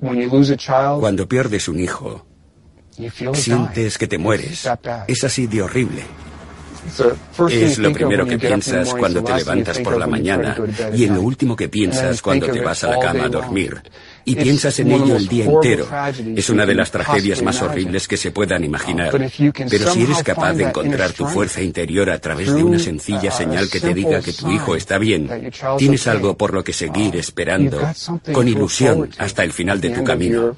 Cuando pierdes un hijo, sientes que te mueres. Es así de horrible. Es lo primero que piensas cuando te levantas por la mañana y en lo último que piensas cuando te vas a la cama a dormir. Y piensas en ello el día entero. Es una de las tragedias más horribles que se puedan imaginar. Pero si eres capaz de encontrar tu fuerza interior a través de una sencilla señal que te diga que tu hijo está bien, tienes algo por lo que seguir esperando, con ilusión, hasta el final de tu camino.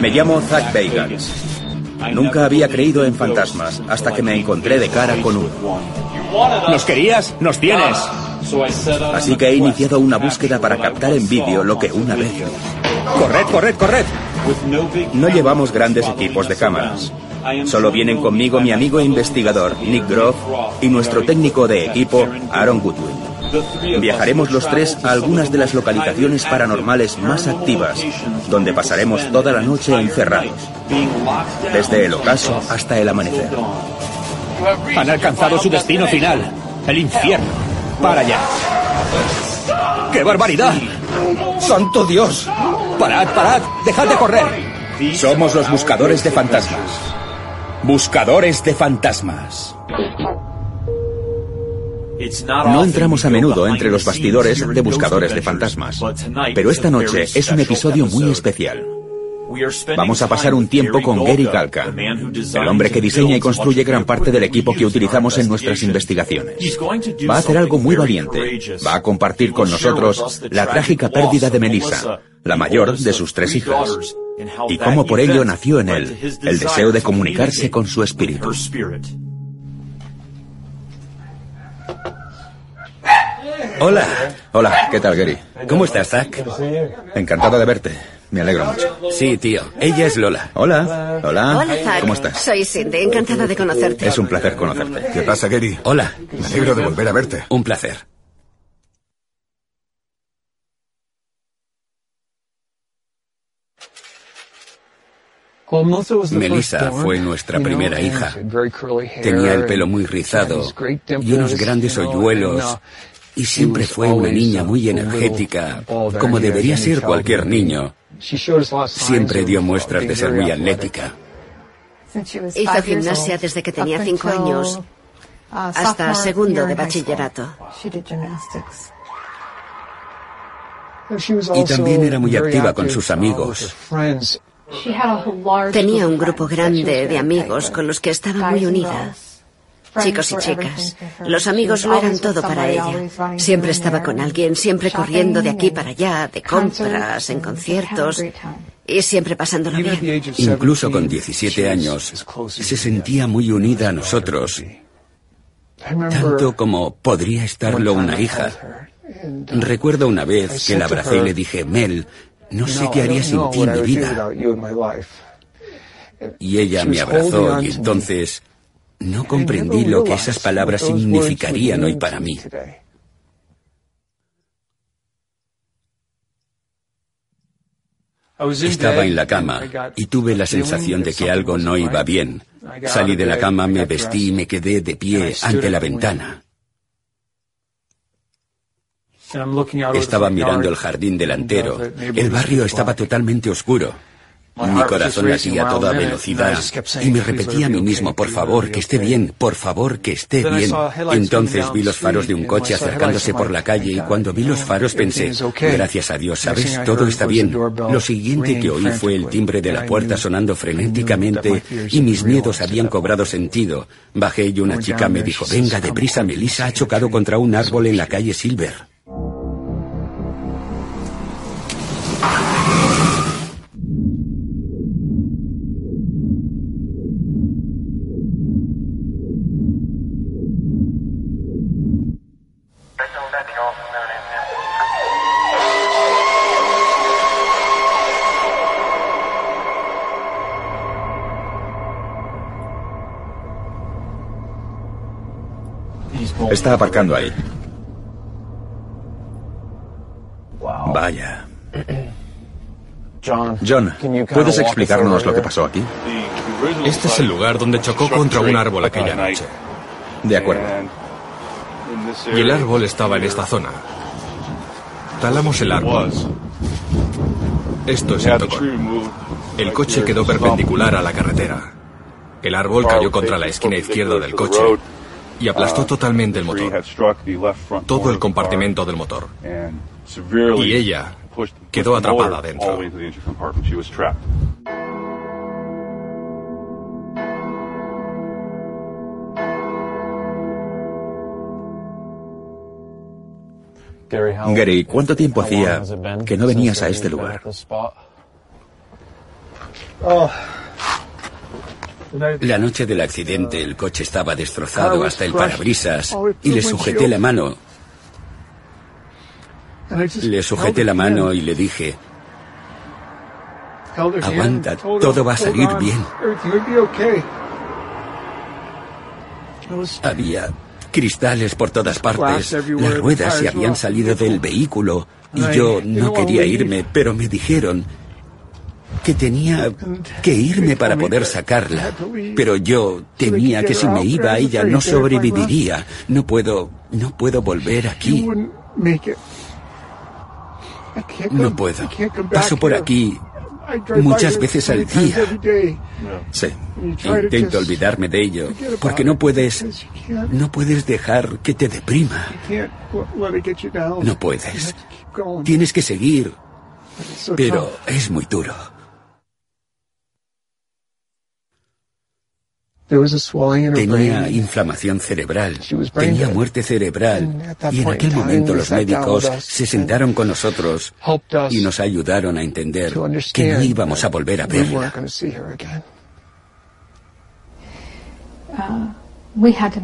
Me llamo Zach Bagans. Nunca había creído en fantasmas hasta que me encontré de cara con uno. ¿Nos querías? ¡Nos tienes! Así que he iniciado una búsqueda para captar en vídeo lo que una vez. ¡Corred, corred, corred! No llevamos grandes equipos de cámaras. Solo vienen conmigo mi amigo e investigador Nick Groff y nuestro técnico de equipo Aaron Goodwin. Viajaremos los tres a algunas de las localizaciones paranormales más activas, donde pasaremos toda la noche encerrados, desde el ocaso hasta el amanecer. Han alcanzado su destino final, el infierno. Para allá. ¡Qué barbaridad! ¡Santo Dios! ¡Parad, parad! ¡Dejad de correr! Somos los buscadores de fantasmas. Buscadores de fantasmas. No entramos a menudo entre los bastidores de buscadores de fantasmas, pero esta noche es un episodio muy especial. Vamos a pasar un tiempo con Gary Galka, el hombre que diseña y construye gran parte del equipo que utilizamos en nuestras investigaciones. Va a hacer algo muy valiente. Va a compartir con nosotros la trágica pérdida de Melissa, la mayor de sus tres hijas, y cómo por ello nació en él el deseo de comunicarse con su espíritu. Hola. Hola, ¿qué tal, Gary? ¿Cómo estás, Zach? Encantado de verte. Me alegro mucho. Sí, tío. Ella es Lola. Hola. Hola. Hola, Zach. ¿Cómo estás? Soy Cindy, encantada de conocerte. Es un placer conocerte. ¿Qué pasa, Gary? Hola. Me alegro de volver a verte. Un placer. Melissa fue nuestra primera hija. Tenía el pelo muy rizado y unos grandes hoyuelos y siempre fue una niña muy energética, como debería ser cualquier niño. Siempre dio muestras de ser muy atlética. Hizo gimnasia desde que tenía cinco años hasta segundo de bachillerato. Y también era muy activa con sus amigos. Tenía un grupo grande de amigos con los que estaba muy unida. Chicos y chicas. Los amigos lo eran todo para ella. Siempre estaba con alguien, siempre corriendo de aquí para allá, de compras, en conciertos, y siempre pasándolo bien. Incluso con 17 años, se sentía muy unida a nosotros, tanto como podría estarlo una hija. Recuerdo una vez que la abracé y le dije, Mel, no sé qué haría sin ti en mi vida. Y ella me abrazó y entonces no comprendí lo que esas palabras significarían hoy para mí. Estaba en la cama y tuve la sensación de que algo no iba bien. Salí de la cama, me vestí y me quedé de pie ante la ventana. Estaba mirando el jardín delantero. El barrio estaba totalmente oscuro. Mi corazón latía a toda velocidad y me repetía a mí mismo, por favor, que esté bien, por favor, que esté bien. Entonces vi los faros de un coche acercándose por la calle y cuando vi los faros pensé, gracias a Dios, ¿sabes? Todo está bien. Lo siguiente que oí fue el timbre de la puerta sonando frenéticamente y mis miedos habían cobrado sentido. Bajé y una chica me dijo, venga, deprisa, Melissa ha chocado contra un árbol en la calle Silver. Está aparcando ahí. Vaya. John, ¿puedes explicarnos lo que pasó aquí? Este es el lugar donde chocó contra un árbol aquella noche. De acuerdo. Y el árbol estaba en esta zona. Talamos el árbol. Esto es el tocón. El coche quedó perpendicular a la carretera. El árbol cayó contra la esquina izquierda del coche y aplastó totalmente el motor. Todo el compartimento del motor. Y ella quedó atrapada dentro. Gary, ¿cuánto tiempo hacía que no venías a este lugar? La noche del accidente el coche estaba destrozado hasta el parabrisas y le sujeté la mano. Le sujeté la mano y le dije, aguanta, todo va a salir bien. Había cristales por todas partes, las ruedas se habían salido del vehículo y yo no quería irme, pero me dijeron que tenía que irme para poder sacarla. Pero yo temía que si me iba ella no sobreviviría. No puedo, no puedo volver aquí. No puedo. Paso por aquí muchas veces al día. Sí. Intento olvidarme de ello, porque no puedes, no puedes dejar que te deprima. No puedes. Tienes que seguir, pero es muy duro. Tenía inflamación cerebral, tenía muerte cerebral. Y en aquel momento los médicos se sentaron con nosotros y nos ayudaron a entender que no íbamos a volver a verla.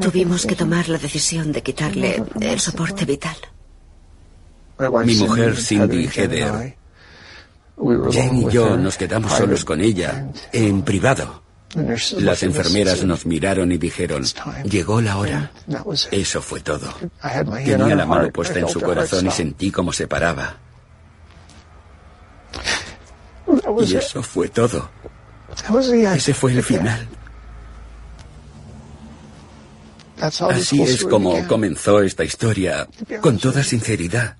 Tuvimos que tomar la decisión de quitarle el soporte vital. Mi mujer, Cindy Heather, Jane y yo nos quedamos solos con ella, en privado. Las enfermeras nos miraron y dijeron, llegó la hora. Eso fue todo. Tenía la mano puesta en su corazón y sentí cómo se paraba. Y eso fue todo. Ese fue el final. Así es como comenzó esta historia, con toda sinceridad.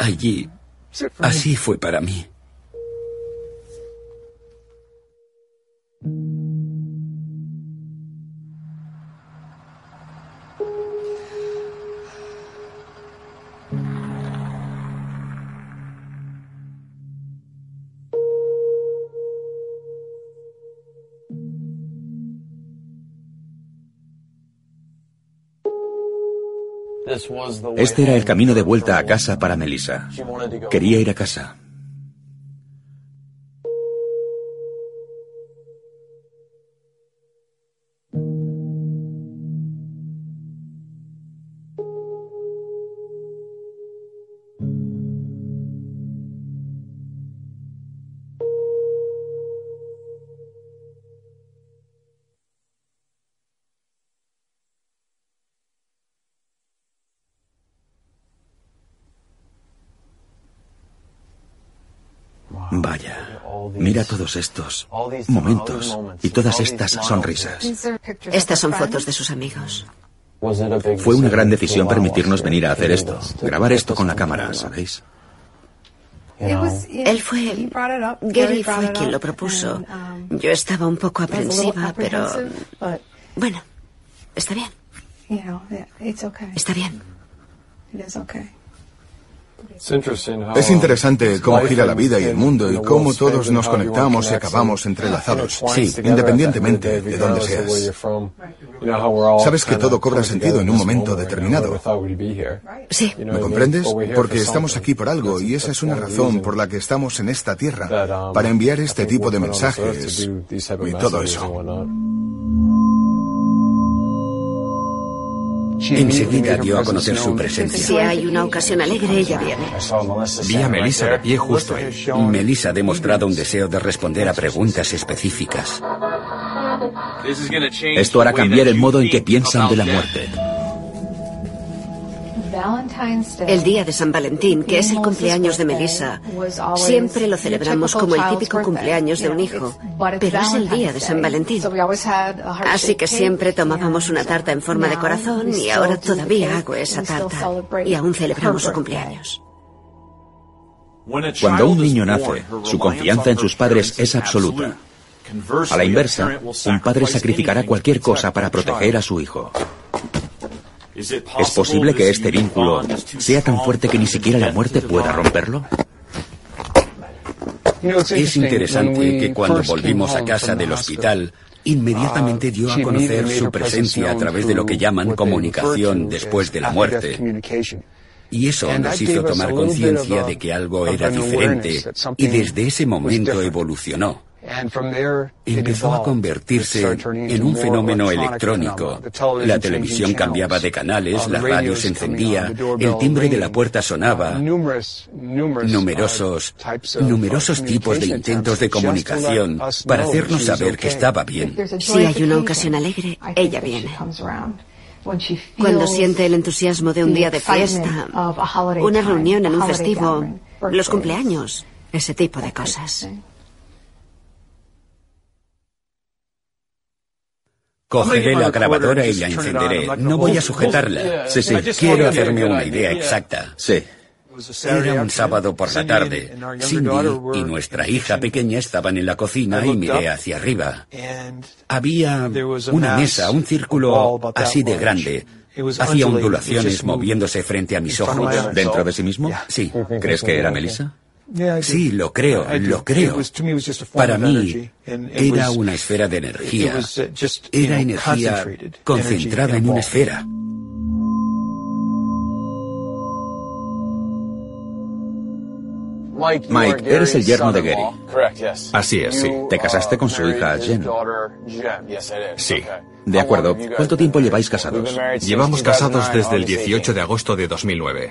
Allí Así fue para mí. Este era el camino de vuelta a casa para Melissa. Quería ir a casa. Mira todos estos momentos y todas estas sonrisas. Estas son fotos de sus amigos. Fue una gran decisión permitirnos venir a hacer esto, grabar esto con la cámara, ¿sabéis? Él fue... Gary fue quien lo propuso. Yo estaba un poco aprensiva, pero... Bueno, está bien. Está bien. Es interesante cómo gira la vida y el mundo y cómo todos nos conectamos y acabamos entrelazados, sí, independientemente de dónde seas. Sabes que todo cobra sentido en un momento determinado. Sí. ¿Me comprendes? Porque estamos aquí por algo y esa es una razón por la que estamos en esta tierra, para enviar este tipo de mensajes y todo eso. Enseguida dio a conocer su presencia. Si hay una ocasión alegre, ella viene. Vi a Melissa de pie justo ahí. Melissa ha demostrado un deseo de responder a preguntas específicas. Esto hará cambiar el modo en que piensan de la muerte. El día de San Valentín, que es el cumpleaños de Melissa, siempre lo celebramos como el típico cumpleaños de un hijo, pero es el día de San Valentín. Así que siempre tomábamos una tarta en forma de corazón y ahora todavía hago esa tarta y aún celebramos su cumpleaños. Cuando un niño nace, su confianza en sus padres es absoluta. A la inversa, un padre sacrificará cualquier cosa para proteger a su hijo. ¿Es posible que este vínculo sea tan fuerte que ni siquiera la muerte pueda romperlo? Es interesante que cuando volvimos a casa del hospital, inmediatamente dio a conocer su presencia a través de lo que llaman comunicación después de la muerte. Y eso nos hizo tomar conciencia de que algo era diferente y desde ese momento evolucionó. Empezó a convertirse en un fenómeno electrónico. La televisión cambiaba de canales, la radio se encendía, el timbre de la puerta sonaba. Numerosos, numerosos tipos de intentos de comunicación para hacernos saber que estaba bien. Si hay una ocasión alegre, ella viene. Cuando siente el entusiasmo de un día de fiesta, una reunión en un festivo, los cumpleaños, ese tipo de cosas. Cogeré la grabadora y la encenderé. No voy a sujetarla. Sí, sí. Quiero hacerme una idea exacta. Sí. Era un sábado por la tarde. Cindy y nuestra hija pequeña estaban en la cocina y miré hacia arriba. Había una mesa, un círculo así de grande. Hacía ondulaciones moviéndose frente a mis ojos. ¿Dentro de sí mismo? Sí. ¿Crees que era Melissa? Sí, lo creo, lo creo. Para mí era una esfera de energía. Era energía concentrada en una esfera. Mike, eres el yerno de Gary. Así es, sí. ¿Te casaste con su hija Jen? Sí. De acuerdo. ¿Cuánto tiempo lleváis casados? Llevamos casados desde el 18 de agosto de 2009.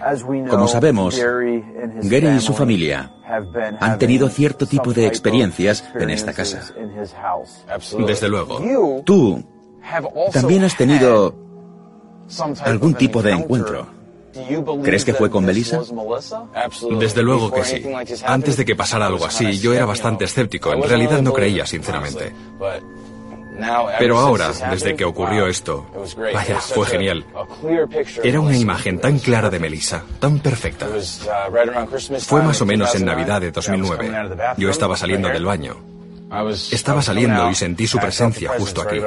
Como sabemos, Gary y su familia han tenido cierto tipo de experiencias en esta casa. Desde luego. Tú también has tenido algún tipo de encuentro. ¿Crees que fue con Melissa? Desde luego que sí. Antes de que pasara algo así, yo era bastante escéptico. En realidad no creía, sinceramente. Pero ahora, desde que ocurrió esto, vaya, fue genial. Era una imagen tan clara de Melissa, tan perfecta. Fue más o menos en Navidad de 2009. Yo estaba saliendo del baño. Estaba saliendo y sentí su presencia justo aquí.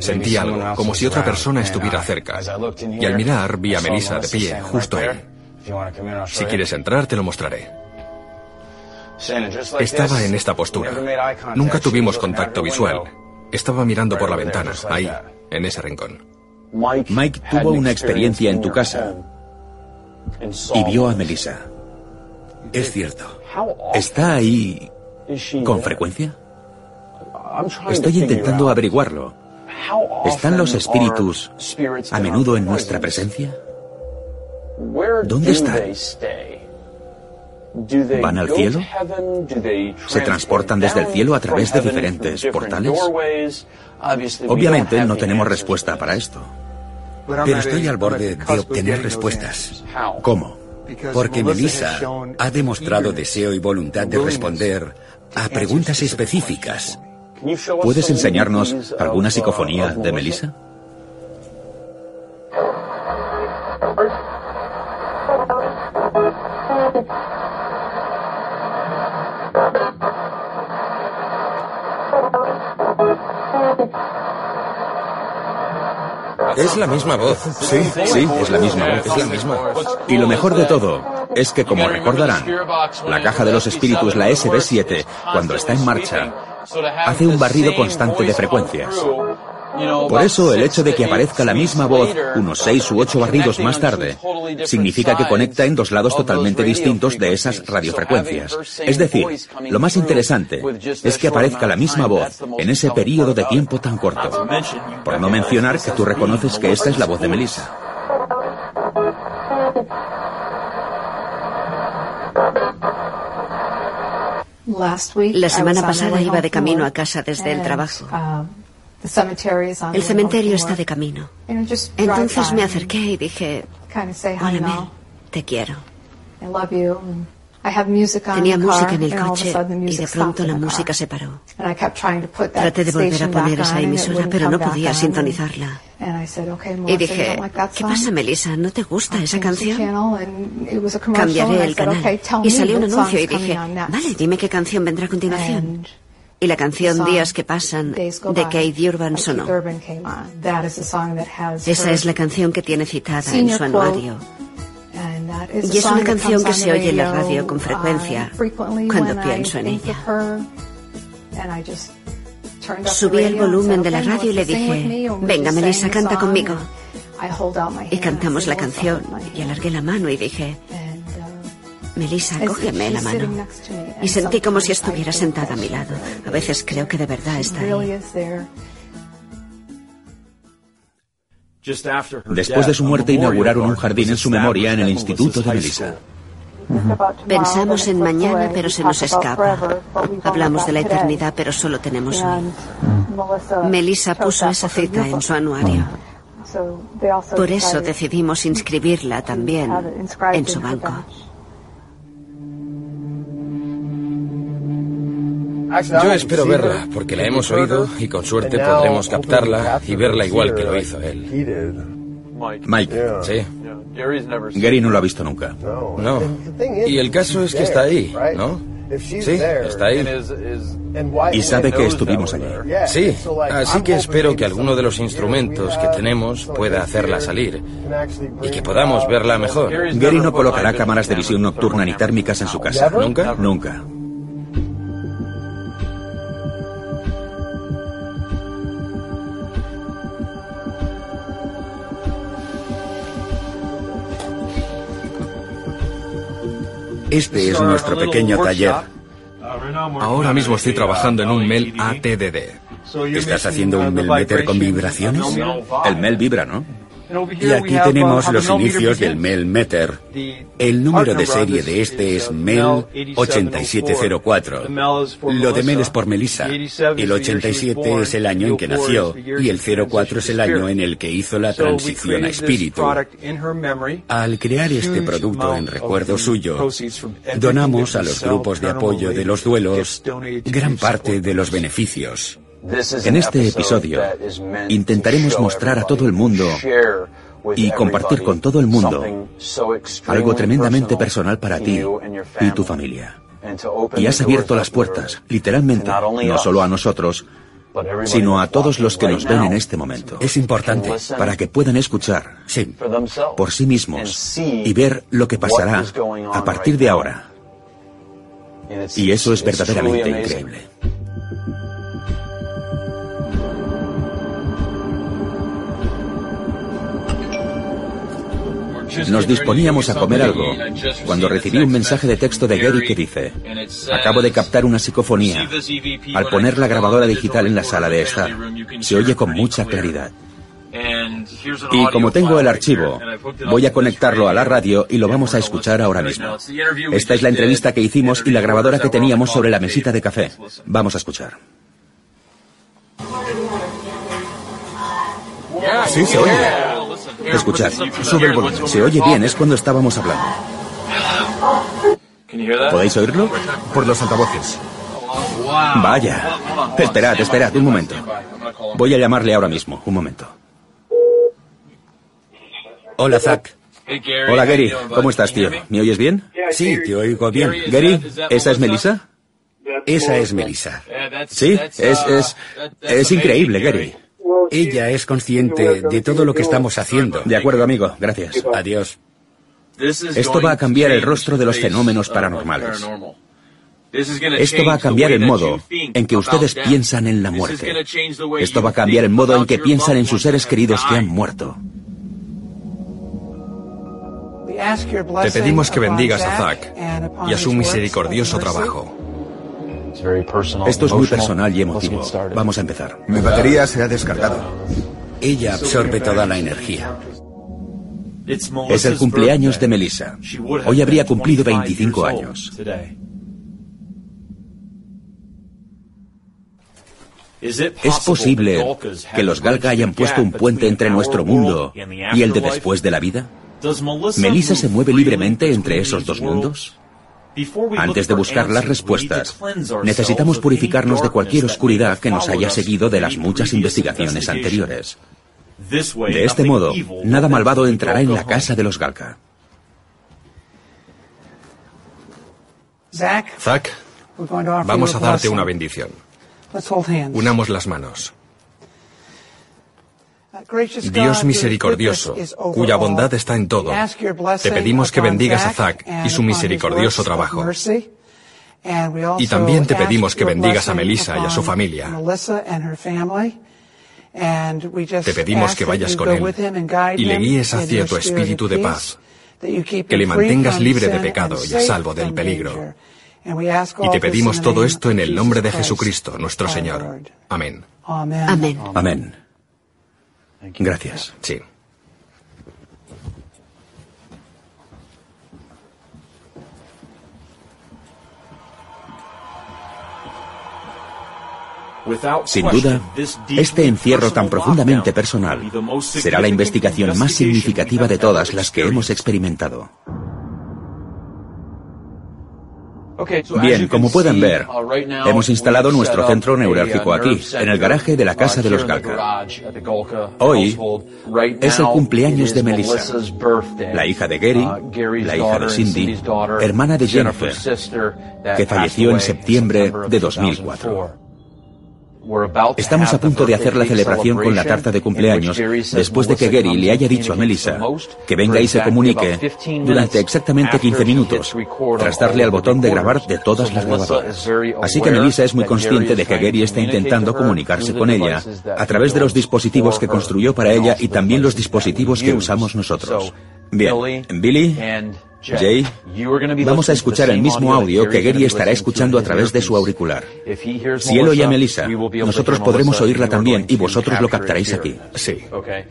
Sentí algo, como si otra persona estuviera cerca. Y al mirar vi a Melissa de pie, justo ahí. Si quieres entrar, te lo mostraré. Estaba en esta postura. Nunca tuvimos contacto visual. Estaba mirando por la ventana, ahí, en ese rincón. Mike tuvo una experiencia en tu casa y vio a Melissa. Es cierto. ¿Está ahí ¿Con frecuencia? Estoy intentando averiguarlo. ¿Están los espíritus a menudo en nuestra presencia? ¿Dónde están? ¿Van al cielo? ¿Se transportan desde el cielo a través de diferentes portales? Obviamente no tenemos respuesta para esto. Pero estoy al borde de obtener respuestas. ¿Cómo? Porque Melissa ha demostrado deseo y voluntad de responder a preguntas específicas. ¿Puedes enseñarnos alguna psicofonía de Melissa? Es la misma voz. Sí, sí, es la misma voz. Es la misma. Y lo mejor de todo es que, como recordarán, la caja de los espíritus, la SB7, cuando está en marcha, hace un barrido constante de frecuencias. Por eso el hecho de que aparezca la misma voz unos seis u ocho barridos más tarde significa que conecta en dos lados totalmente distintos de esas radiofrecuencias. Es decir, lo más interesante es que aparezca la misma voz en ese periodo de tiempo tan corto. Por no mencionar que tú reconoces que esta es la voz de Melissa. La semana pasada iba de camino a casa desde el trabajo. El cementerio está de camino. Entonces me acerqué y dije, hola Mel, te quiero. Tenía música en el coche y de pronto la música se paró. Traté de volver a poner esa emisora, pero no podía sintonizarla. Y dije, ¿qué pasa, Melissa? ¿No te gusta esa canción? Cambiaré el canal. Y salió un anuncio y dije, vale, dime qué canción vendrá a continuación. Y la canción Días que pasan de Kate Urban sonó. Esa es la canción que tiene citada en su anuario. Y es una canción que se oye en la radio con frecuencia cuando pienso en ella. Subí el volumen de la radio y le dije, venga Melissa, canta conmigo. Y cantamos la canción y alargué la mano y dije, Melissa, cógeme la mano. Y sentí como si estuviera sentada a mi lado. A veces creo que de verdad está ahí. Después de su muerte inauguraron un jardín en su memoria en el Instituto de Melissa. Pensamos en mañana, pero se nos escapa. Hablamos de la eternidad, pero solo tenemos hoy. Melissa puso esa cita en su anuario. Por eso decidimos inscribirla también en su banco. Yo espero verla, porque la hemos oído y con suerte podremos captarla y verla igual que lo hizo él. Mike. Sí. Gary no lo ha visto nunca. No. Y el caso es que está ahí, ¿no? Sí, está ahí. Y sabe que estuvimos allí. Sí, así que espero que alguno de los instrumentos que tenemos pueda hacerla salir y que podamos verla mejor. Gary no colocará cámaras de visión nocturna ni térmicas en su casa. ¿Nunca? Nunca. Este es nuestro pequeño taller. Ahora mismo estoy trabajando en un MEL ATDD. ¿Estás haciendo un Melmeter con vibraciones? El MEL vibra, ¿no? Y aquí tenemos los inicios del MEL Meter. El número de serie de este es MEL 8704. Lo de MEL es por Melissa. El 87 es el año en que nació y el 04 es el año en el que hizo la transición a espíritu. Al crear este producto en recuerdo suyo, donamos a los grupos de apoyo de los duelos gran parte de los beneficios. En este episodio intentaremos mostrar a todo el mundo y compartir con todo el mundo algo tremendamente personal para ti y tu familia. Y has abierto las puertas, literalmente, no solo a nosotros, sino a todos los que nos ven en este momento. Es importante para que puedan escuchar por sí mismos y ver lo que pasará a partir de ahora. Y eso es verdaderamente increíble. Nos disponíamos a comer algo cuando recibí un mensaje de texto de Gary que dice, acabo de captar una psicofonía. Al poner la grabadora digital en la sala de estar, se oye con mucha claridad. Y como tengo el archivo, voy a conectarlo a la radio y lo vamos a escuchar ahora mismo. Esta es la entrevista que hicimos y la grabadora que teníamos sobre la mesita de café. Vamos a escuchar. Sí, se oye. Escuchad, sube el volumen. Se oye bien, es cuando estábamos hablando. ¿Podéis oírlo? Por los altavoces. Vaya. Esperad, esperad, un momento. Voy a llamarle ahora mismo, un momento. Hola, Zack. Hola, Gary. ¿Cómo estás, tío? ¿Me oyes bien? Sí, te oigo bien. Gary, ¿esa es Melissa? Esa es Melissa. Sí, es, es, es increíble, Gary. Ella es consciente de todo lo que estamos haciendo. De acuerdo, amigo. Gracias. Adiós. Esto va a cambiar el rostro de los fenómenos paranormales. Esto va a cambiar el modo en que ustedes piensan en la muerte. Esto va a cambiar el modo en que piensan en sus seres queridos que han muerto. Te pedimos que bendigas a Zack y a su misericordioso trabajo. Esto es muy personal y emotivo. Vamos a empezar. Mi batería se ha descargado. Ella absorbe toda la energía. Es el cumpleaños de Melissa. Hoy habría cumplido 25 años. ¿Es posible que los Galga hayan puesto un puente entre nuestro mundo y el de después de la vida? ¿Melissa se mueve libremente entre esos dos mundos? Antes de buscar las respuestas, necesitamos purificarnos de cualquier oscuridad que nos haya seguido de las muchas investigaciones anteriores. De este modo, nada malvado entrará en la casa de los Galka. Zack, vamos a darte una bendición. Unamos las manos. Dios misericordioso, cuya bondad está en todo, te pedimos que bendigas a Zack y su misericordioso trabajo. Y también te pedimos que bendigas a Melissa y a su familia. Te pedimos que vayas con él y le guíes hacia tu espíritu de paz, que le mantengas libre de pecado y a salvo del peligro. Y te pedimos todo esto en el nombre de Jesucristo, nuestro Señor. Amén. Amén. Amén. Gracias. Sí. Sin duda, este encierro tan profundamente personal será la investigación más significativa de todas las que hemos experimentado. Bien, como pueden ver, uh, hemos instalado nuestro centro uh, neurálgico aquí, en el garaje de la casa de los Galka. Hoy es el cumpleaños de Melissa, la hija de Gary, uh, la hija de Cindy, hermana de Jennifer, que falleció en septiembre de 2004. Estamos a punto de hacer la celebración con la tarta de cumpleaños después de que Gary le haya dicho a Melissa que venga y se comunique durante exactamente 15 minutos, tras darle al botón de grabar de todas las grabadoras. Así que Melissa es muy consciente de que Gary está intentando comunicarse con ella a través de los dispositivos que construyó para ella y también los dispositivos que usamos nosotros. Bien, Billy, Jay, vamos a escuchar el mismo audio que Gary estará escuchando a través de su auricular. Si él oye a Melissa, nosotros podremos oírla también y vosotros lo captaréis aquí. Sí.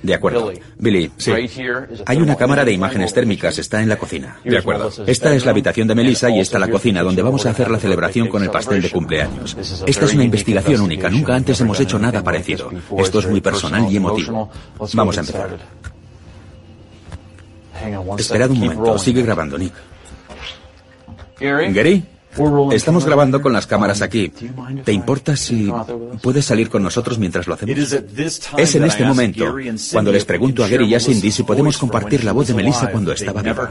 De acuerdo. Billy, sí. Hay una cámara de imágenes térmicas, está en la cocina. De acuerdo. Esta es la habitación de Melissa y esta la cocina donde vamos a hacer la celebración con el pastel de cumpleaños. Esta es una investigación única, nunca antes hemos hecho nada parecido. Esto es muy personal y emotivo. Vamos a empezar. Esperad un momento, sigue grabando, Nick. Gary, estamos grabando con las cámaras aquí. ¿Te importa si puedes salir con nosotros mientras lo hacemos? Es en este momento cuando les pregunto a Gary y a Cindy si podemos compartir la voz de Melissa cuando estaba viva.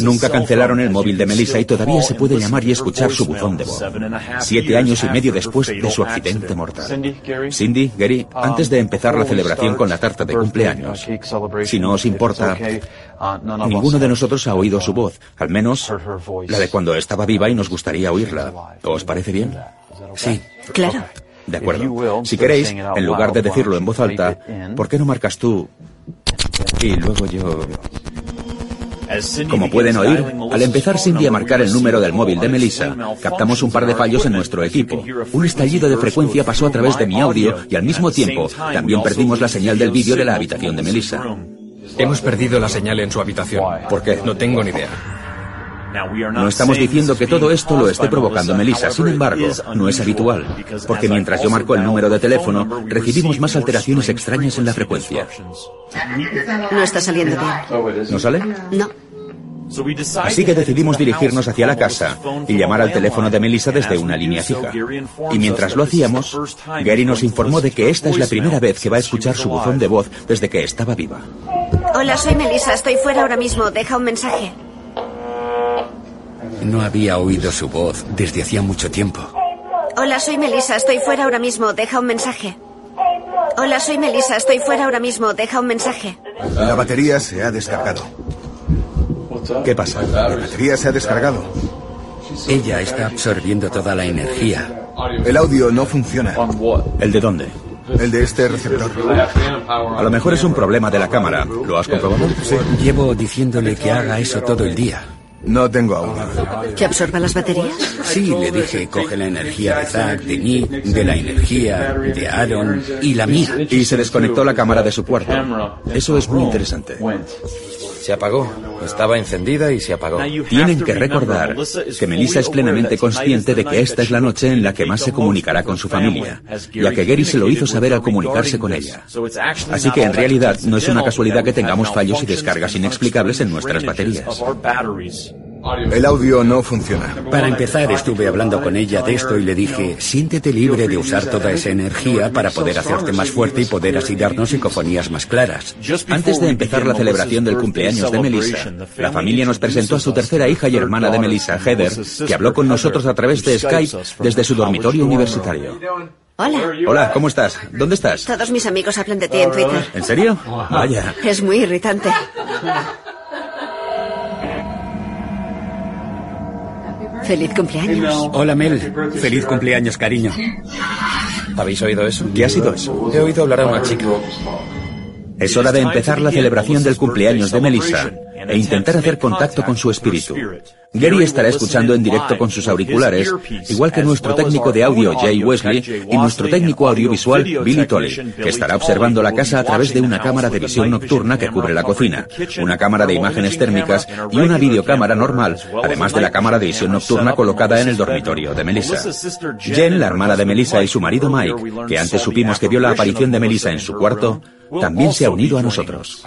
Nunca cancelaron el móvil de Melissa y todavía se puede llamar y escuchar su buzón de voz. Siete años y medio después de su accidente mortal. Cindy, Gary, antes de empezar la celebración con la tarta de cumpleaños, si no os importa, Uh, Ninguno de nosotros ha oído su voz, al menos la de cuando estaba viva y nos gustaría oírla. ¿Os parece bien? Sí. Claro. De acuerdo. Si queréis, en lugar de decirlo en voz alta, ¿por qué no marcas tú? Y luego yo... Como pueden oír, al empezar Cindy a marcar el número del móvil de Melissa, captamos un par de fallos en nuestro equipo. Un estallido de frecuencia pasó a través de mi audio y al mismo tiempo también perdimos la señal del vídeo de la habitación de Melissa. Hemos perdido la señal en su habitación. ¿Por qué? No tengo ni idea. No estamos diciendo que todo esto lo esté provocando Melissa, sin embargo, no es habitual, porque mientras yo marco el número de teléfono, recibimos más alteraciones extrañas en la frecuencia. No está saliendo bien. ¿No sale? No. Así que decidimos dirigirnos hacia la casa y llamar al teléfono de Melissa desde una línea fija. Y mientras lo hacíamos, Gary nos informó de que esta es la primera vez que va a escuchar su buzón de voz desde que estaba viva. Hola, soy Melissa, estoy fuera ahora mismo, deja un mensaje. No había oído su voz desde hacía mucho tiempo. Hola, soy Melissa, estoy fuera ahora mismo, deja un mensaje. Hola, soy Melissa, estoy fuera ahora mismo, deja un mensaje. La batería se ha descargado. ¿Qué pasa? La batería se ha descargado. Ella está absorbiendo toda la energía. El audio no funciona. ¿El de dónde? El de este receptor. A lo mejor es un problema de la cámara. ¿Lo has comprobado? Sí. Llevo diciéndole que haga eso todo el día. No tengo audio. ¿Que absorba las baterías? Sí, le dije, coge la energía de Zack, de Nick, de la energía de Aaron y la mía. Y se desconectó la cámara de su cuarto. Eso es muy interesante. Se apagó. Estaba encendida y se apagó. Tienen que recordar que Melissa es plenamente consciente de que esta es la noche en la que más se comunicará con su familia, ya que Gary se lo hizo saber al comunicarse con ella. Así que en realidad no es una casualidad que tengamos fallos y descargas inexplicables en nuestras baterías. El audio no funciona. Para empezar, estuve hablando con ella de esto y le dije, siéntete libre de usar toda esa energía para poder hacerte más fuerte y poder así darnos psicofonías más claras. Antes de empezar la celebración del cumpleaños de Melissa, la familia nos presentó a su tercera hija y hermana de Melissa, Heather, que habló con nosotros a través de Skype desde su dormitorio universitario. Hola. Hola, ¿cómo estás? ¿Dónde estás? Todos mis amigos hablan de ti en Twitter. ¿En serio? Vaya. Es muy irritante. Feliz cumpleaños. Hola Mel, feliz cumpleaños, cariño. ¿Habéis oído eso? ¿Qué ha sido eso? He oído hablar a una chica. Es hora de empezar la celebración del cumpleaños de Melissa e intentar hacer contacto con su espíritu. Gary estará escuchando en directo con sus auriculares, igual que nuestro técnico de audio Jay Wesley y nuestro técnico audiovisual Billy Tolley, que estará observando la casa a través de una cámara de visión nocturna que cubre la cocina, una cámara de imágenes térmicas y una videocámara normal, además de la cámara de visión nocturna colocada en el dormitorio de Melissa. Jen, la hermana de Melissa y su marido Mike, que antes supimos que vio la aparición de Melissa en su cuarto, también se ha unido a nosotros.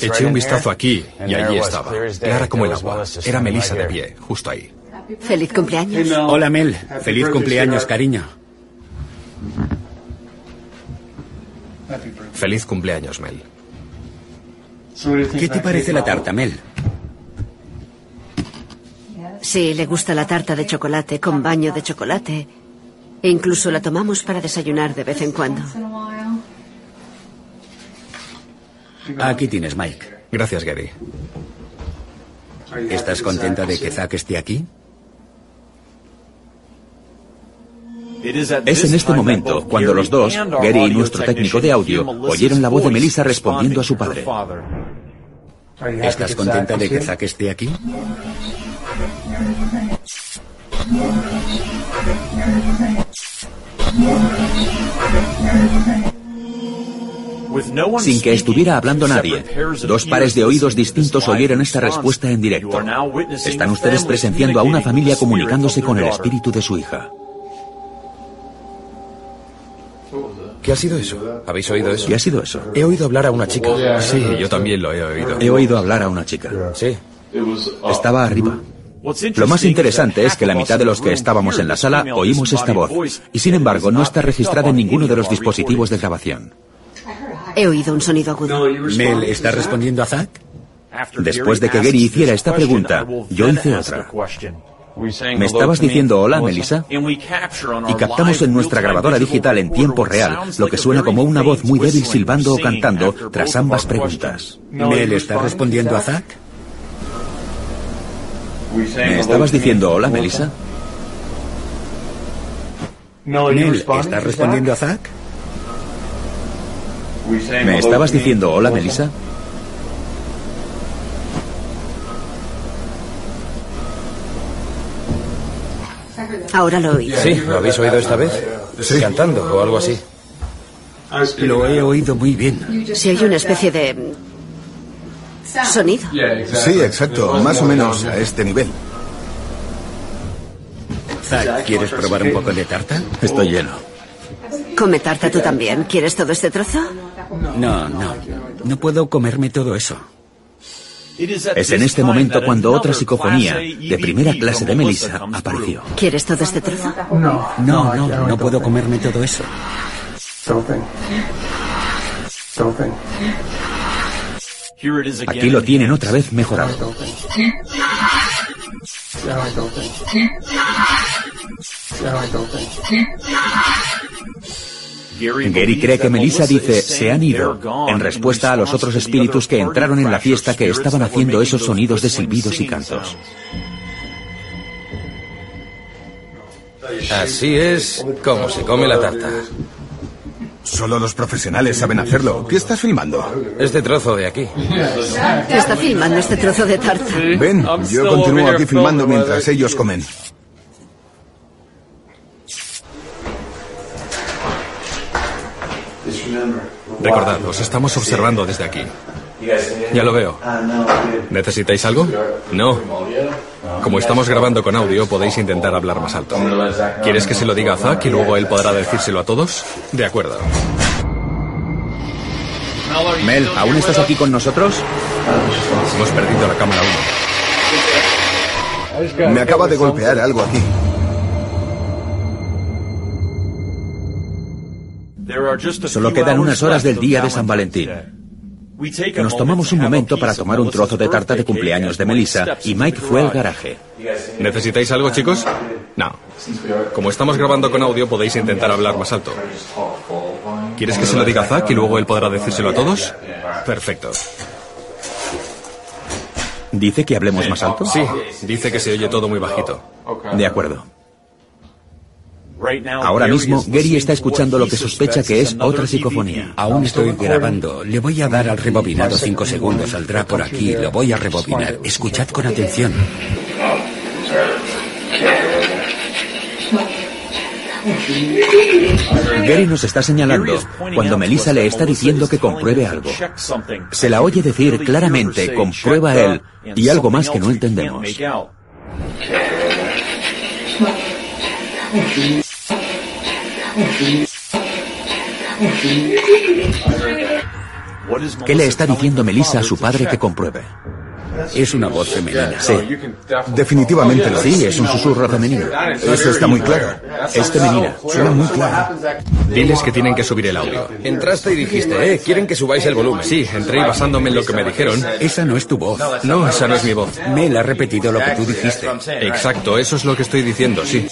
Eché un vistazo aquí y allí estaba, clara como el agua. Era Melissa de pie, justo ahí. Feliz cumpleaños. Hola Mel, feliz cumpleaños, cariño. Feliz cumpleaños, Mel. ¿Qué te parece la tarta, Mel? Sí, le gusta la tarta de chocolate con baño de chocolate. E incluso la tomamos para desayunar de vez en cuando. Aquí tienes, Mike. Gracias, Gary. ¿Estás contenta de que Zack esté aquí? Es en este momento cuando los dos, Gary y nuestro técnico de audio, oyeron la voz de Melissa respondiendo a su padre. ¿Estás contenta de que Zack esté aquí? Sin que estuviera hablando nadie, dos pares de oídos distintos oyeron esta respuesta en directo. Están ustedes presenciando a una familia comunicándose con el espíritu de su hija. ¿Qué ha sido eso? ¿Habéis oído eso? ¿Qué ha sido eso? He oído hablar a una chica. Sí, yo también lo he oído. He oído hablar a una chica. Sí. Estaba arriba. Lo más interesante es que la mitad de los que estábamos en la sala oímos esta voz, y sin embargo no está registrada en ninguno de los dispositivos de grabación. He oído un sonido agudo. ¿Mel está respondiendo a Zack? Después de que Gary hiciera esta pregunta, yo hice otra. ¿Me estabas diciendo hola, Melissa? Y captamos en nuestra grabadora digital en tiempo real lo que suena como una voz muy débil silbando o cantando tras ambas preguntas. ¿Mel está respondiendo a Zack? ¿Me estabas diciendo hola, Melissa? ¿Mel está respondiendo a Zack? ¿Me estabas diciendo hola, Melissa? Ahora lo oí. Sí, ¿lo habéis oído esta vez? Sí. Cantando o algo así. Lo he oído muy bien. Se oye una especie de sonido. Sí, exacto, más o menos a este nivel. Zack, ¿quieres probar un poco de tarta? Estoy lleno. Come tarta tú también. ¿Quieres todo este trozo? No, no. No puedo comerme todo eso. Es en este momento cuando otra psicofonía de primera clase de Melissa apareció. ¿Quieres todo este trozo? No, no, no, no puedo comerme todo eso. Aquí lo tienen otra vez mejorado. Gary cree que Melissa dice se han ido en respuesta a los otros espíritus que entraron en la fiesta que estaban haciendo esos sonidos de silbidos y cantos. Así es como se come la tarta. Solo los profesionales saben hacerlo. ¿Qué estás filmando? Este trozo de aquí. Está filmando este trozo de tarta. Ven, yo continúo aquí filmando mientras ellos comen. Recordad, os estamos observando desde aquí. Ya lo veo. ¿Necesitáis algo? No. Como estamos grabando con audio, podéis intentar hablar más alto. ¿Quieres que se lo diga a Zack y luego él podrá decírselo a todos? De acuerdo. Mel, ¿aún estás aquí con nosotros? Hemos perdido la cámara 1. Me acaba de golpear algo aquí. Solo quedan unas horas del día de San Valentín. Nos tomamos un momento para tomar un trozo de tarta de cumpleaños de Melissa y Mike fue al garaje. ¿Necesitáis algo, chicos? No. Como estamos grabando con audio, podéis intentar hablar más alto. ¿Quieres que se lo diga a Zack y luego él podrá decírselo a todos? Perfecto. ¿Dice que hablemos más alto? Sí, dice que se oye todo muy bajito. De acuerdo. Ahora mismo, Gary está escuchando lo que sospecha que es otra psicofonía. Aún estoy grabando. Le voy a dar al rebobinado cinco segundos. Saldrá por aquí. Lo voy a rebobinar. Escuchad con atención. Gary nos está señalando cuando Melissa le está diciendo que compruebe algo. Se la oye decir claramente, comprueba él, y algo más que no entendemos. ¿Qué le está diciendo Melissa a su padre que compruebe? Es una voz femenina. Sí. Definitivamente lo Sí, es un susurro femenino. Eso está muy claro. Es femenina. Suena muy claro. Diles que tienen que subir el audio. Entraste y dijiste, eh, quieren que subáis el volumen. Sí, entré y basándome en lo que me dijeron. Esa no es tu voz. No, esa no es mi voz. Mel ha repetido lo que tú dijiste. Exacto, eso es lo que estoy diciendo, sí.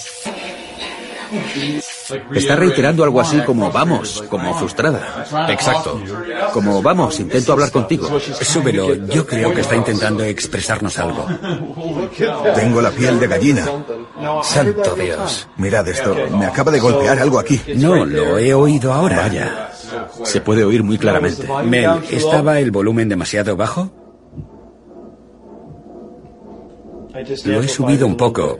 Está reiterando algo así como vamos, como frustrada. Exacto. Como vamos, intento hablar contigo. Súbelo, yo creo que está intentando expresarnos algo. Tengo la piel de gallina. Santo Dios. Mirad esto, me acaba de golpear algo aquí. No, lo he oído ahora. Vaya. Se puede oír muy claramente. Mel, ¿estaba el volumen demasiado bajo? Lo he subido un poco.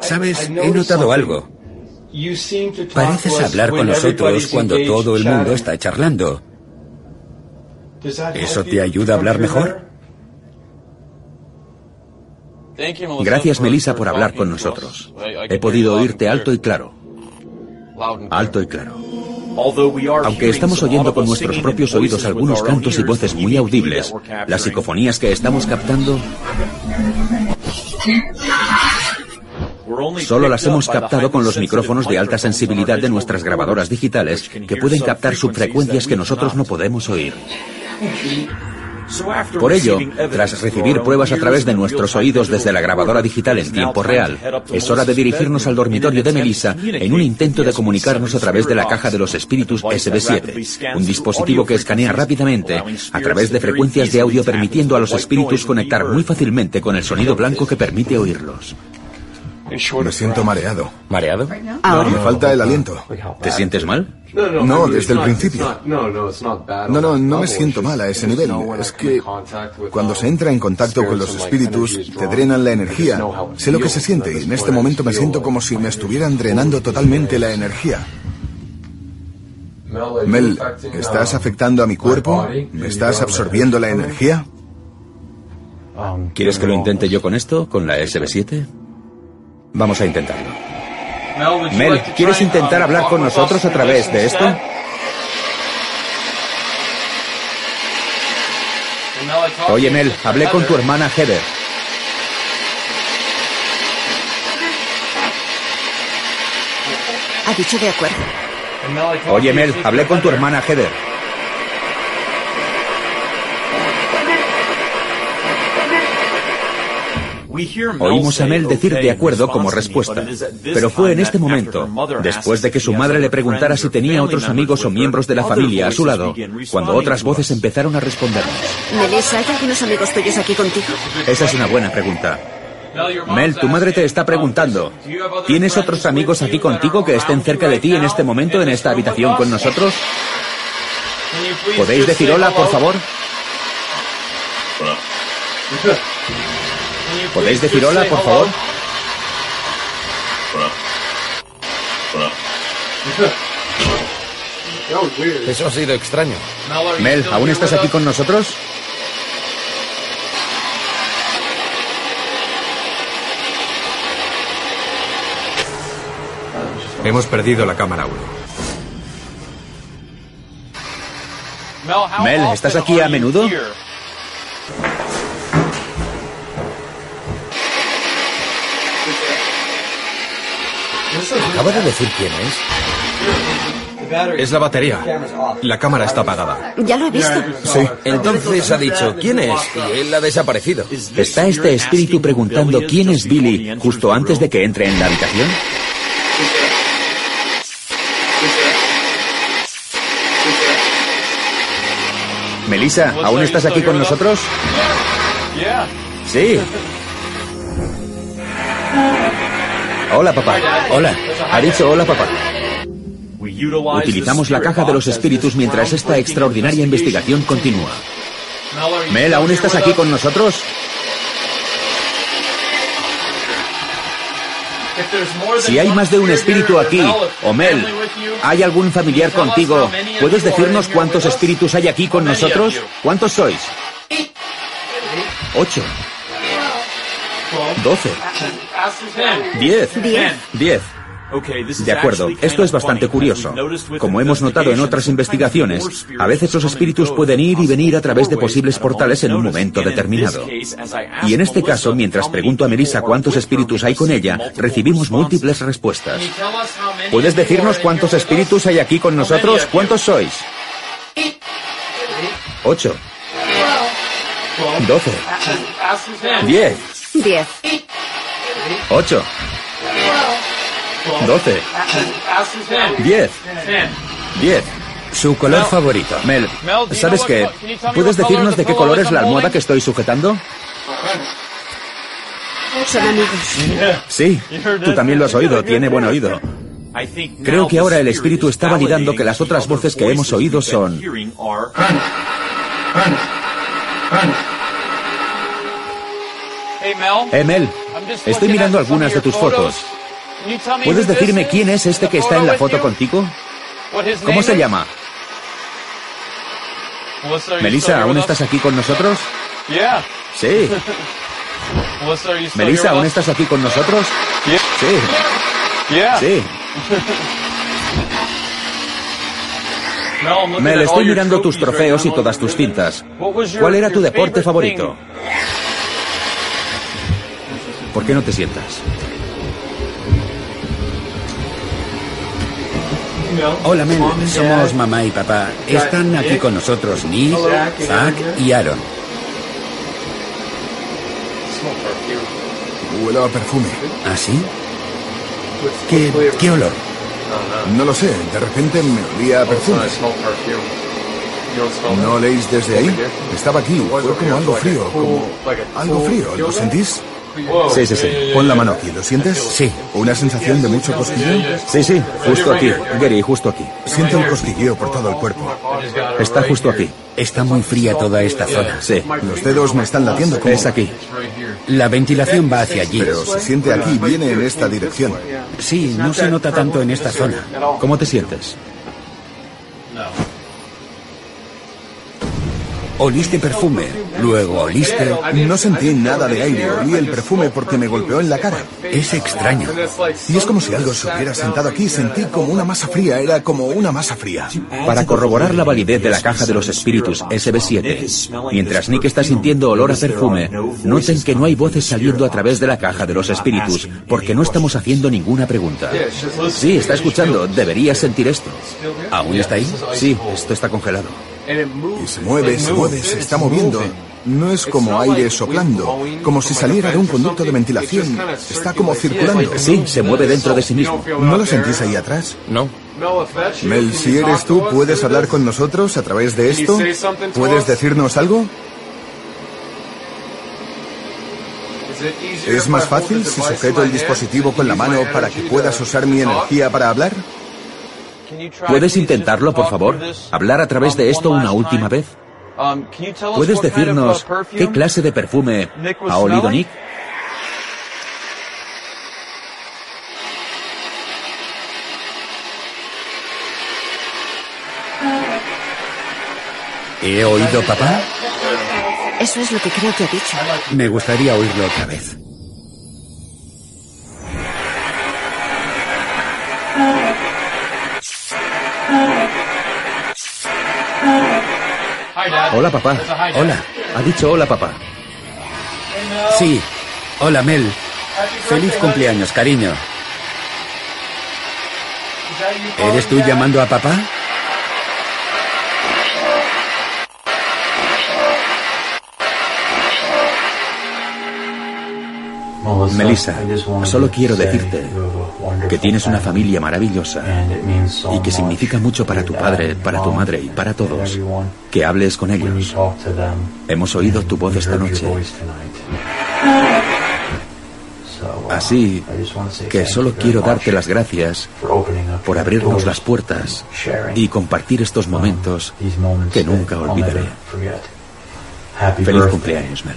Sabes, he notado algo. Pareces hablar con nosotros cuando todo el mundo está charlando. ¿Eso te ayuda a hablar mejor? Gracias, Melissa, por hablar con nosotros. He podido oírte alto y claro. Alto y claro. Aunque estamos oyendo con nuestros propios oídos algunos cantos y voces muy audibles, las psicofonías que estamos captando Solo las hemos captado con los micrófonos de alta sensibilidad de nuestras grabadoras digitales que pueden captar subfrecuencias que nosotros no podemos oír. Por ello, tras recibir pruebas a través de nuestros oídos desde la grabadora digital en tiempo real, es hora de dirigirnos al dormitorio de Melissa en un intento de comunicarnos a través de la caja de los espíritus SB7, un dispositivo que escanea rápidamente a través de frecuencias de audio permitiendo a los espíritus conectar muy fácilmente con el sonido blanco que permite oírlos. Me siento mareado. ¿Mareado? Ahora me falta el aliento. ¿Te sientes mal? No, desde el principio. No, no, no me siento mal a ese nivel. Es que cuando se entra en contacto con los espíritus, te drenan la energía. Sé lo que se siente y en este momento me siento como si me estuvieran drenando totalmente la energía. Mel, ¿estás afectando a mi cuerpo? ¿Me estás absorbiendo la energía? ¿Quieres que lo intente yo con esto, con la SB7? Vamos a intentarlo. Mel, ¿quieres intentar hablar con nosotros a través de esto? Oye, Mel, hablé con tu hermana Heather. Ha dicho de acuerdo. Oye, Mel, hablé con tu hermana Heather. Oímos a Mel decir de acuerdo como respuesta, pero fue en este momento, después de que su madre le preguntara si tenía otros amigos o miembros de la familia a su lado, cuando otras voces empezaron a respondernos. Melissa, ¿hay algunos amigos tuyos aquí contigo? Esa es una buena pregunta. Mel, tu madre te está preguntando, ¿tienes otros amigos aquí contigo que estén cerca de ti en este momento en esta habitación con nosotros? ¿Podéis decir hola, por favor? ¿Podéis decir hola, por favor? Eso ha sido extraño. Mel, ¿aún estás aquí con nosotros? Hemos perdido la cámara 1. Mel, ¿estás aquí a menudo? Acaba de decir quién es. Es la batería. La cámara está apagada. Ya lo he visto. Sí. Entonces ha dicho quién es y él ha desaparecido. ¿Está este espíritu preguntando quién es Billy justo antes de que entre en la habitación? Melissa, ¿aún estás aquí con nosotros? Sí. Hola, papá. Hola. Ha dicho hola, papá. Utilizamos la caja de los espíritus mientras esta extraordinaria investigación continúa. Mel, ¿aún estás aquí con nosotros? Si hay más de un espíritu aquí, o Mel, ¿hay algún familiar contigo? ¿Puedes decirnos cuántos espíritus hay aquí con nosotros? ¿Cuántos sois? Ocho. Doce. Diez. Diez. De acuerdo, esto es bastante curioso. Como hemos notado en otras investigaciones, a veces los espíritus pueden ir y venir a través de posibles portales en un momento determinado. Y en este caso, mientras pregunto a Melissa cuántos espíritus hay con ella, recibimos múltiples respuestas. ¿Puedes decirnos cuántos espíritus hay aquí con nosotros? ¿Cuántos sois? Ocho. Doce. Diez. Diez. Ocho. 12. 10. 10. Su color favorito. Mel, ¿sabes qué? ¿Puedes decirnos de qué color es la almohada que estoy sujetando? Son amigos. Sí, tú también lo has oído, tiene buen oído. Creo que ahora el espíritu está validando que las otras voces que hemos oído son... Eh, Mel, estoy mirando algunas de tus fotos. ¿Puedes decirme quién es este que está en la foto contigo? ¿Cómo se llama? Melissa, ¿aún estás aquí con nosotros? Sí. Melissa, ¿aún estás aquí con nosotros? Sí. Sí. Mel, estoy mirando tus trofeos y todas tus cintas. ¿Cuál era tu deporte favorito? ¿Por qué no te sientas? Hola, Mel. Somos mamá y papá. Están aquí con nosotros Nick, Zack y Aaron. Huele a perfume. ¿Ah, sí? ¿Qué, ¿Qué olor? No lo sé. De repente me olía a perfume. ¿No leéis desde ahí? Estaba aquí. Fue como algo frío. Como algo frío. ¿Lo sentís? Sí, sí, sí. Pon la mano aquí, ¿lo sientes? Sí. ¿Una sensación de mucho cosquilleo? Sí, sí, justo aquí. Gary, justo aquí. Siento el cosquilleo por todo el cuerpo. Está justo aquí. Está muy fría toda esta zona. Sí. Los dedos me están latiendo como... Es aquí. La ventilación va hacia allí. Pero se siente aquí, viene en esta dirección. Sí, no se nota tanto en esta zona. ¿Cómo te sientes? Oliste perfume, luego oliste... No sentí nada de aire, olí el perfume porque me golpeó en la cara. Es extraño. Y es como si algo se hubiera sentado aquí, sentí como una masa fría, era como una masa fría. Para corroborar la validez de la caja de los espíritus SB7, mientras Nick está sintiendo olor a perfume, noten que no hay voces saliendo a través de la caja de los espíritus, porque no estamos haciendo ninguna pregunta. Sí, está escuchando, deberías sentir esto. ¿Aún está ahí? Sí, esto está congelado. Y se mueve, se mueve, se está moviendo. No es como aire soplando, como si saliera de un conducto de ventilación. Está como circulando. Sí, se mueve dentro de sí mismo. ¿No lo sentís ahí atrás? No. Mel, si eres tú, ¿puedes hablar con nosotros a través de esto? ¿Puedes decirnos algo? ¿Es más fácil si sujeto el dispositivo con la mano para que puedas usar mi energía para hablar? ¿Puedes intentarlo, por favor? ¿Hablar a través de esto una última vez? ¿Puedes decirnos qué clase de perfume ha olido Nick? ¿He oído papá? Eso es lo que creo que ha dicho. Me gustaría oírlo otra vez. Hola, papá. Hola. Ha dicho hola, papá. Sí. Hola, Mel. Feliz cumpleaños, cariño. ¿Eres tú llamando a papá? Melissa, solo quiero decirte que tienes una familia maravillosa y que significa mucho para tu padre, para tu madre y para todos. Que hables con ellos. Hemos oído tu voz esta noche. Así que solo quiero darte las gracias por abrirnos las puertas y compartir estos momentos que nunca olvidaré. Feliz cumpleaños, Mel.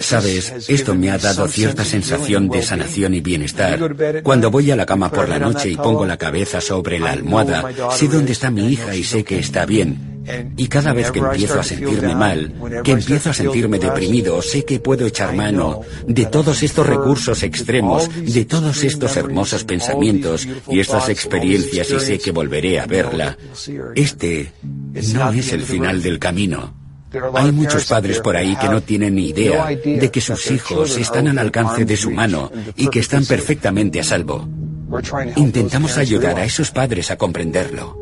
Sabes, esto me ha dado cierta sensación de sanación y bienestar. Cuando voy a la cama por la noche y pongo la cabeza sobre la almohada, sé dónde está mi hija y sé que está bien. Y cada vez que empiezo a sentirme mal, que empiezo a sentirme deprimido, sé que puedo echar mano de todos estos recursos extremos, de todos estos hermosos pensamientos y estas experiencias y sé que volveré a verla. Este no es el final del camino. Hay muchos padres por ahí que no tienen ni idea de que sus hijos están al alcance de su mano y que están perfectamente a salvo. Intentamos ayudar a esos padres a comprenderlo.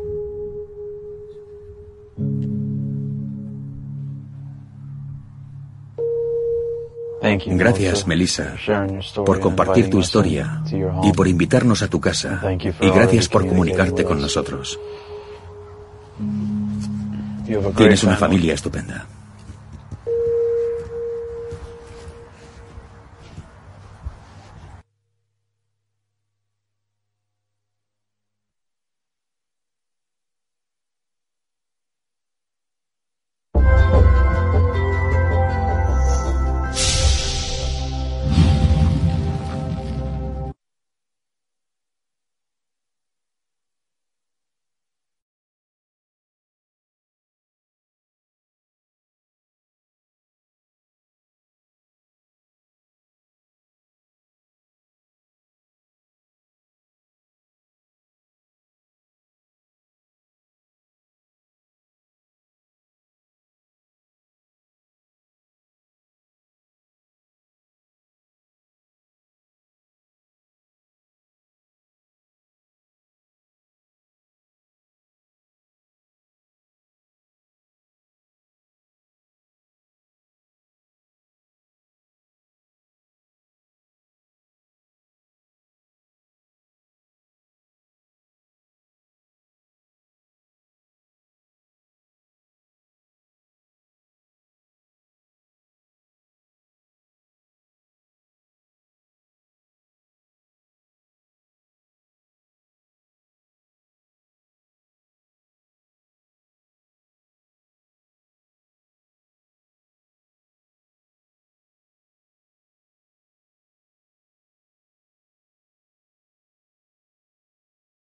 Gracias, Melissa, por compartir tu historia y por invitarnos a tu casa. Y gracias por comunicarte con nosotros. Tienes una familia estupenda.